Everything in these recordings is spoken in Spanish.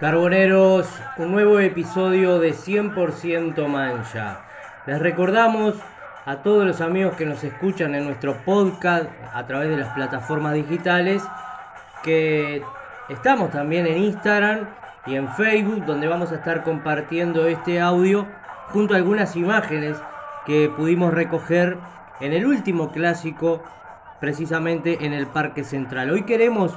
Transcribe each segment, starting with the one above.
Carboneros, un nuevo episodio de 100% Mancha. Les recordamos a todos los amigos que nos escuchan en nuestro podcast a través de las plataformas digitales que estamos también en Instagram y en Facebook donde vamos a estar compartiendo este audio junto a algunas imágenes que pudimos recoger en el último clásico precisamente en el Parque Central. Hoy queremos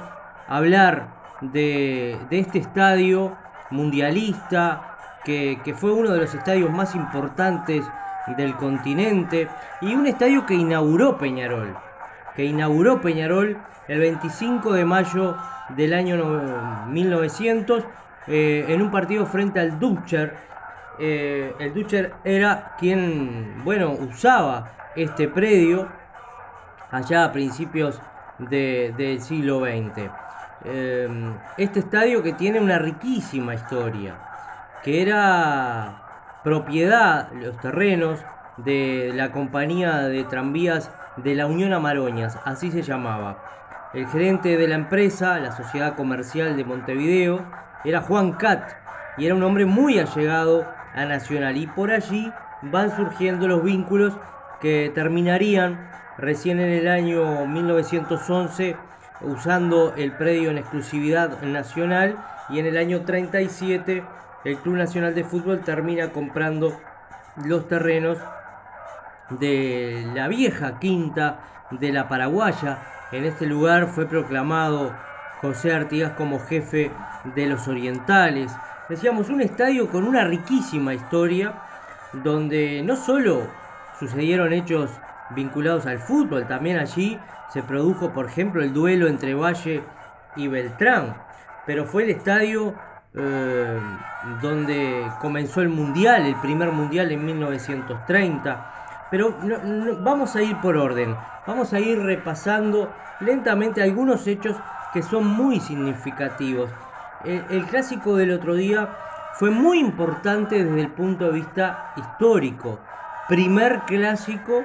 hablar de, este estadio mundialista, que, fue uno de los estadios más importantes del continente, y un estadio que inauguró Peñarol, que inauguró Peñarol el 25 de mayo del año 1900 eh, en un partido frente al Dutcher. Eh, el Dutcher era quien, bueno, usaba este predio allá a principios del siglo XX. Em, este estadio que tiene una riquísima historia, que era propiedad, los terrenos de la compañía de tranvías de la Unión Amaroñas, así se llamaba. El gerente de la empresa, la Sociedad Comercial de Montevideo, era Juan Cat y era un hombre muy allegado a Nacional y por allí van surgiendo los vínculos que terminarían recién en el año 1911 usando el predio en exclusividad nacional y en el año 37 el Club Nacional de Fútbol termina comprando los terrenos de la vieja quinta de la Paraguaya. En este lugar fue proclamado José Artigas como jefe de los orientales. Decíamos, un estadio con una riquísima historia donde no solo sucedieron hechos vinculados al fútbol, también allí se produjo, por ejemplo, el duelo entre Valle y Beltrán, pero fue el estadio eh, donde comenzó el Mundial, el primer Mundial en 1930. Pero vamos a ir por orden, vamos a ir repasando lentamente algunos hechos que son muy significativos. el clásico del otro día fue muy importante desde el punto de vista histórico. Primer clásico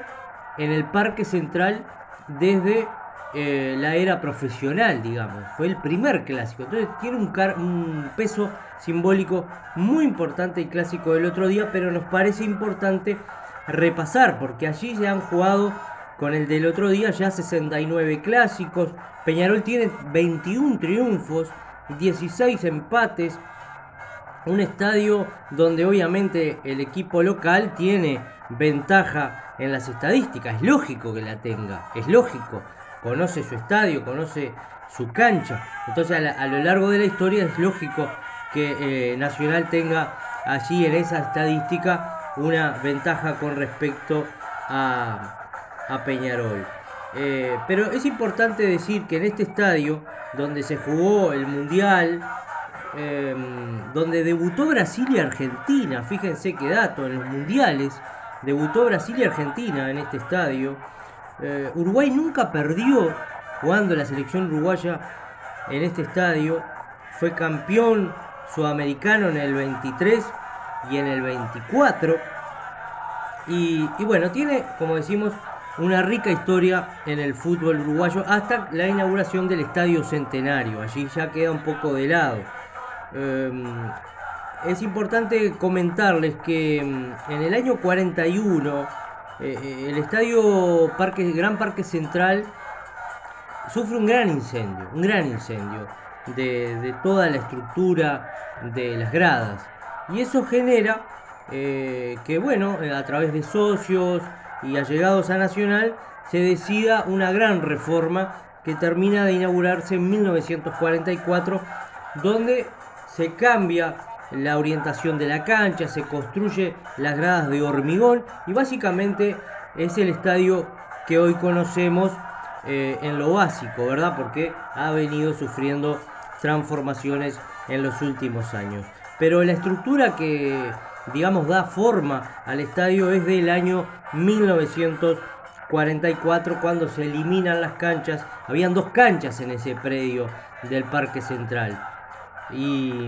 en el Parque Central desde eh, la era profesional, digamos. Fue el primer clásico. Entonces tiene un, un, peso simbólico muy importante el clásico del otro día, pero nos parece importante repasar, porque allí se han jugado con el del otro día ya 69 clásicos. Peñarol tiene 21 triunfos, 16 empates. Un estadio donde obviamente el equipo local tiene ventaja en las estadísticas. Es lógico que la tenga, es lógico. Conoce su estadio, conoce su cancha. Entonces a, lo largo de la historia es lógico que eh, Nacional tenga allí en esa estadística una ventaja con respecto a, Peñarol. Eh, pero es importante decir que en este estadio, donde se jugó el Mundial, em, donde debutó Brasil y Argentina, fíjense qué dato, en los mundiales, Debutó Brasil y Argentina en este estadio. Eh, Uruguay nunca perdió jugando la selección uruguaya en este estadio. Fue campeón sudamericano en el 23 y en el 24. Y, bueno, tiene, como decimos, una rica historia en el fútbol uruguayo hasta la inauguración del Estadio Centenario. Allí ya queda un poco de lado. Em, es importante comentarles que mm, en el año 41 eh, eh, el estadio Parque, Gran Parque Central sufre un gran incendio, un gran incendio de, toda la estructura de las gradas. Y eso genera eh, que, bueno, a través de socios y allegados a Nacional, se decida una gran reforma que termina de inaugurarse en 1944, donde se cambia la orientación de la cancha, se construye las gradas de hormigón y básicamente es el estadio que hoy conocemos eh, en lo básico, ¿verdad? Porque ha venido sufriendo transformaciones en los últimos años. Pero la estructura que, digamos, da forma al estadio es del año 1944 cuando se eliminan las canchas. Habían dos canchas en ese predio del Parque Central y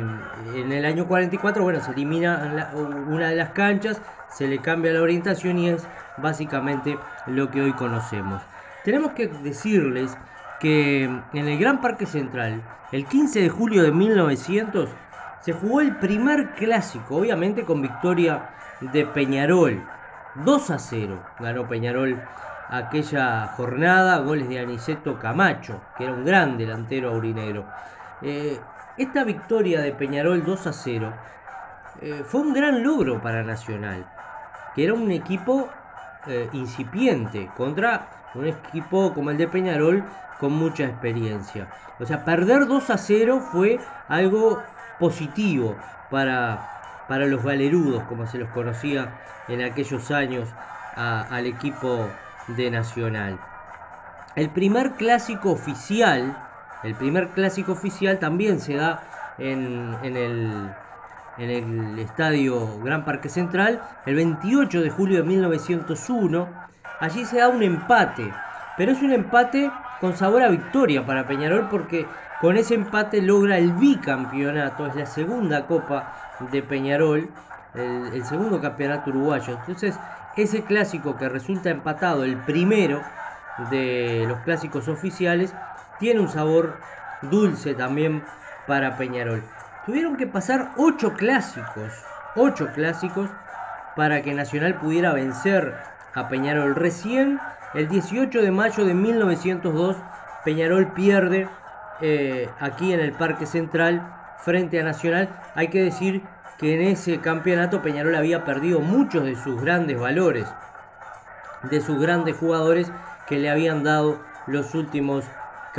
en el año 44, bueno, se elimina una de las canchas, se le cambia la orientación y es básicamente lo que hoy conocemos. Tenemos que decirles que en el Gran Parque Central, el 15 de julio de 1900, se jugó el primer clásico, obviamente con victoria de Peñarol. 2 a 0 ganó Peñarol aquella jornada, goles de Aniceto Camacho, que era un gran delantero aurinegro. Eh, esta victoria de Peñarol 2 a 0 eh, fue un gran logro para Nacional, que era un equipo eh, incipiente contra un equipo como el de Peñarol con mucha experiencia. O sea, perder 2 a 0 fue algo positivo para, para los valerudos, como se los conocía en aquellos años al equipo de Nacional. El primer clásico oficial, el primer clásico oficial también se da en, en, el, en el estadio Gran Parque Central el 28 de julio de 1901. Allí se da un empate, pero es un empate con sabor a victoria para Peñarol porque con ese empate logra el bicampeonato, es la segunda copa de Peñarol, el, segundo campeonato uruguayo. Entonces, ese clásico que resulta empatado, el primero de los clásicos oficiales, tiene un sabor dulce también para Peñarol. Tuvieron que pasar ocho clásicos, ocho clásicos para que Nacional pudiera vencer a Peñarol. Recién el 18 de mayo de 1902, Peñarol pierde eh, aquí en el Parque Central frente a Nacional. Hay que decir que en ese campeonato Peñarol había perdido muchos de sus grandes valores, de sus grandes jugadores que le habían dado los últimos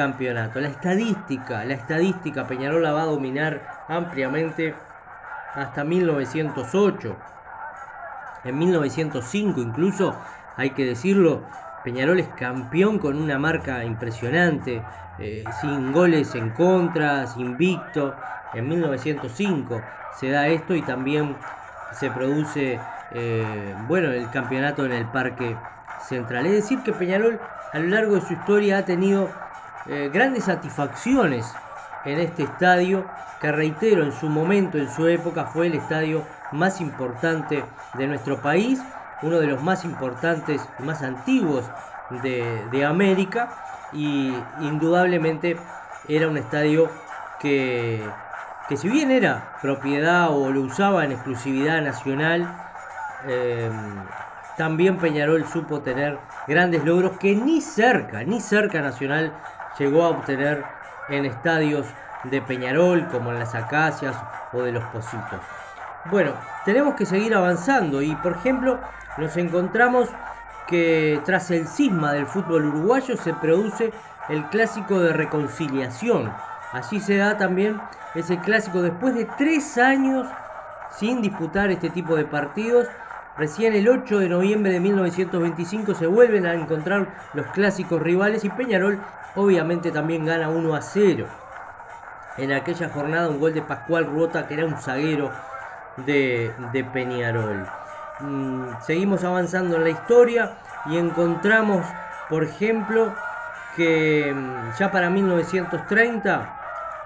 campeonatos. La estadística, la estadística Peñarol la va a dominar ampliamente hasta 1908. En 1905 incluso, hay que decirlo, Peñarol es campeón con una marca impresionante, eh, sin goles en contra, invicto. En 1905 se da esto y también se produce eh, bueno, el campeonato en el Parque Central. Es decir, que Peñarol a lo largo de su historia ha tenido eh, grandes satisfacciones en este estadio, que reitero, en su momento, en su época, fue el estadio más importante de nuestro país uno de los más importantes y más antiguos de, América y indudablemente era un estadio que, que, si bien era propiedad o lo usaba en exclusividad nacional, em, también Peñarol supo tener grandes logros que ni cerca, ni cerca Nacional llegó a obtener en estadios de Peñarol como en las Acacias o de los Positos. Bueno, tenemos que seguir avanzando y por ejemplo nos encontramos que tras el cisma del fútbol uruguayo se produce el clásico de reconciliación. Allí se da también ese clásico después de tres años sin disputar este tipo de partidos. Recién el 8 de noviembre de 1925 se vuelven a encontrar los clásicos rivales y Peñarol obviamente también gana 1 a 0. En aquella jornada un gol de Pascual Ruota que era un zaguero de, de Peñarol. Mm, seguimos avanzando en la historia y encontramos, por ejemplo, que mm, ya para 1930,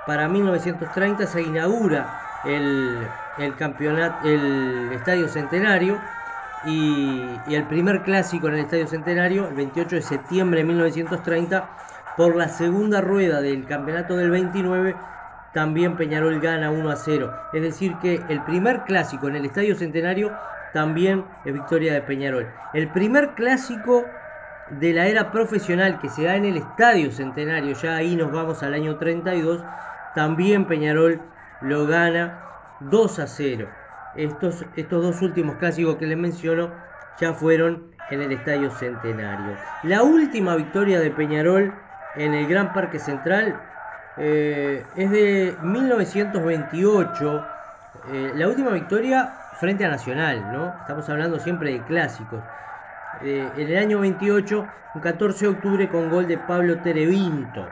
para 1930 se inaugura el, campeonato, el Estadio Centenario y, y, el primer clásico en el Estadio Centenario, el 28 de septiembre de 1930, por la segunda rueda del campeonato del 29, también Peñarol gana 1 a 0. Es decir, que el primer clásico en el Estadio Centenario también es victoria de Peñarol. El primer clásico de la era profesional que se da en el Estadio Centenario, ya ahí nos vamos al año 32, también Peñarol lo gana 2 a 0. Estos, estos dos últimos clásicos que les menciono ya fueron en el Estadio Centenario. La última victoria de Peñarol en el Gran Parque Central eh, es de 1928. Eh, la última victoria frente a Nacional, ¿no? Estamos hablando siempre de clásicos. Eh, en el año 28, un 14 de octubre, con gol de Pablo Terevinto.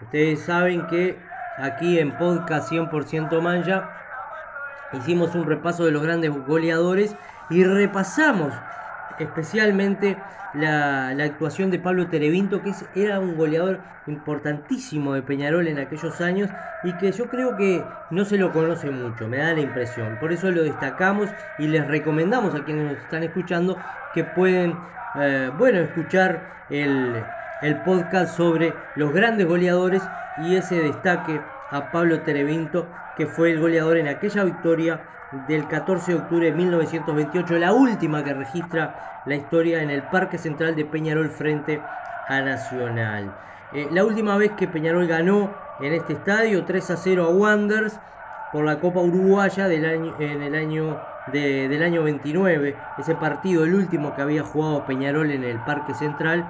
Ustedes saben que aquí en Podcast 100% Mancha hicimos un repaso de los grandes goleadores y repasamos especialmente la, actuación de Pablo Terevinto, que era un goleador importantísimo de Peñarol en aquellos años y que yo creo que no se lo conoce mucho, me da la impresión. Por eso lo destacamos y les recomendamos a quienes nos están escuchando que pueden, eh, bueno, escuchar el, el podcast sobre los grandes goleadores y ese destaque a Pablo Terevinto, que fue el goleador en aquella victoria del 14 de octubre de 1928, la última que registra la historia en el Parque Central de Peñarol frente a Nacional. Eh, la última vez que Peñarol ganó en este estadio, 3 a 0 a Wanderers por la Copa Uruguaya del año, en el año del año 29. Ese partido, el último que había jugado Peñarol en el Parque Central,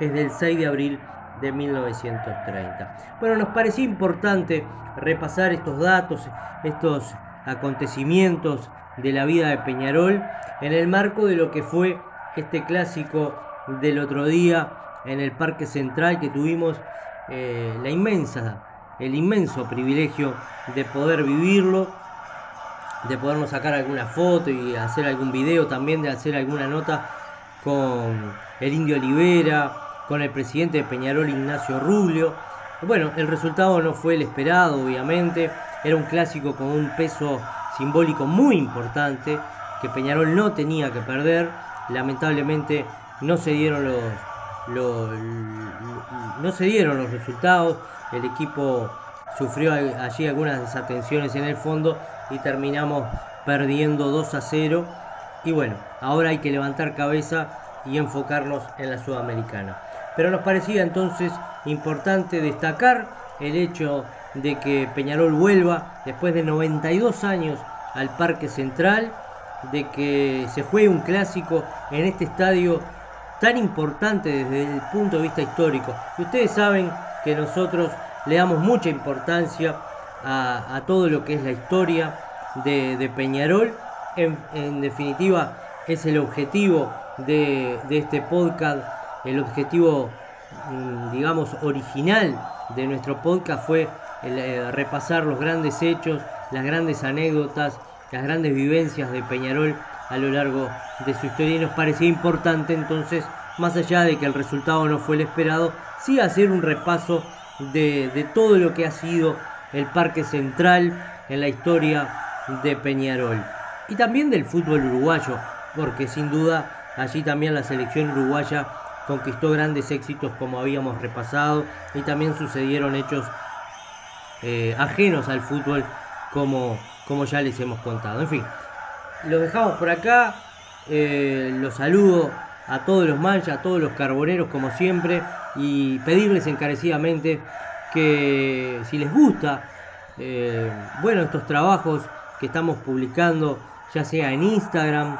es del 6 de abril de 1930. Bueno, nos parecía importante repasar estos datos, estos acontecimientos de la vida de Peñarol en el marco de lo que fue este clásico del otro día en el Parque Central que tuvimos eh, la inmensa, el inmenso privilegio de poder vivirlo, de podernos sacar alguna foto y hacer algún video también, de hacer alguna nota con el Indio Olivera, con el presidente de Peñarol Ignacio Rubio. Bueno, el resultado no fue el esperado, obviamente. Era un clásico con un peso simbólico muy importante que Peñarol no tenía que perder. Lamentablemente no se dieron los, no se dieron los resultados. El equipo sufrió allí algunas desatenciones en el fondo y terminamos perdiendo 2 a 0. Y bueno, ahora hay que levantar cabeza y enfocarnos en la Sudamericana. Pero nos parecía entonces importante destacar el hecho de que Peñarol vuelva después de 92 años al Parque Central, de que se juegue un clásico en este estadio tan importante desde el punto de vista histórico. Y ustedes saben que nosotros le damos mucha importancia a, todo lo que es la historia de, Peñarol. En, definitiva, es el objetivo de, de este podcast el objetivo, mm, digamos, original de nuestro podcast fue eh, repasar los grandes hechos, las grandes anécdotas, las grandes vivencias de Peñarol a lo largo de su historia. Y nos parecía importante entonces, más allá de que el resultado no fue el esperado, sí hacer un repaso de, de todo lo que ha sido el Parque Central en la historia de Peñarol. Y también del fútbol uruguayo, porque sin duda allí también la selección uruguaya conquistó grandes éxitos como habíamos repasado y también sucedieron hechos eh, ajenos al fútbol como, como ya les hemos contado. En fin, lo dejamos por acá. Eh, los saludo a todos los manchas, a todos los carboneros como siempre y pedirles encarecidamente que si les gusta, eh, bueno, estos trabajos que estamos publicando, ya sea en Instagram,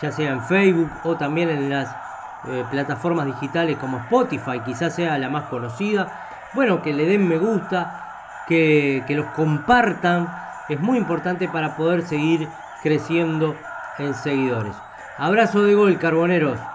ya sea en Facebook o también en las eh, plataformas digitales como Spotify, quizás sea la más conocida. Bueno, que le den me gusta, que, que los compartan, es muy importante para poder seguir creciendo en seguidores. Abrazo de gol, carboneros.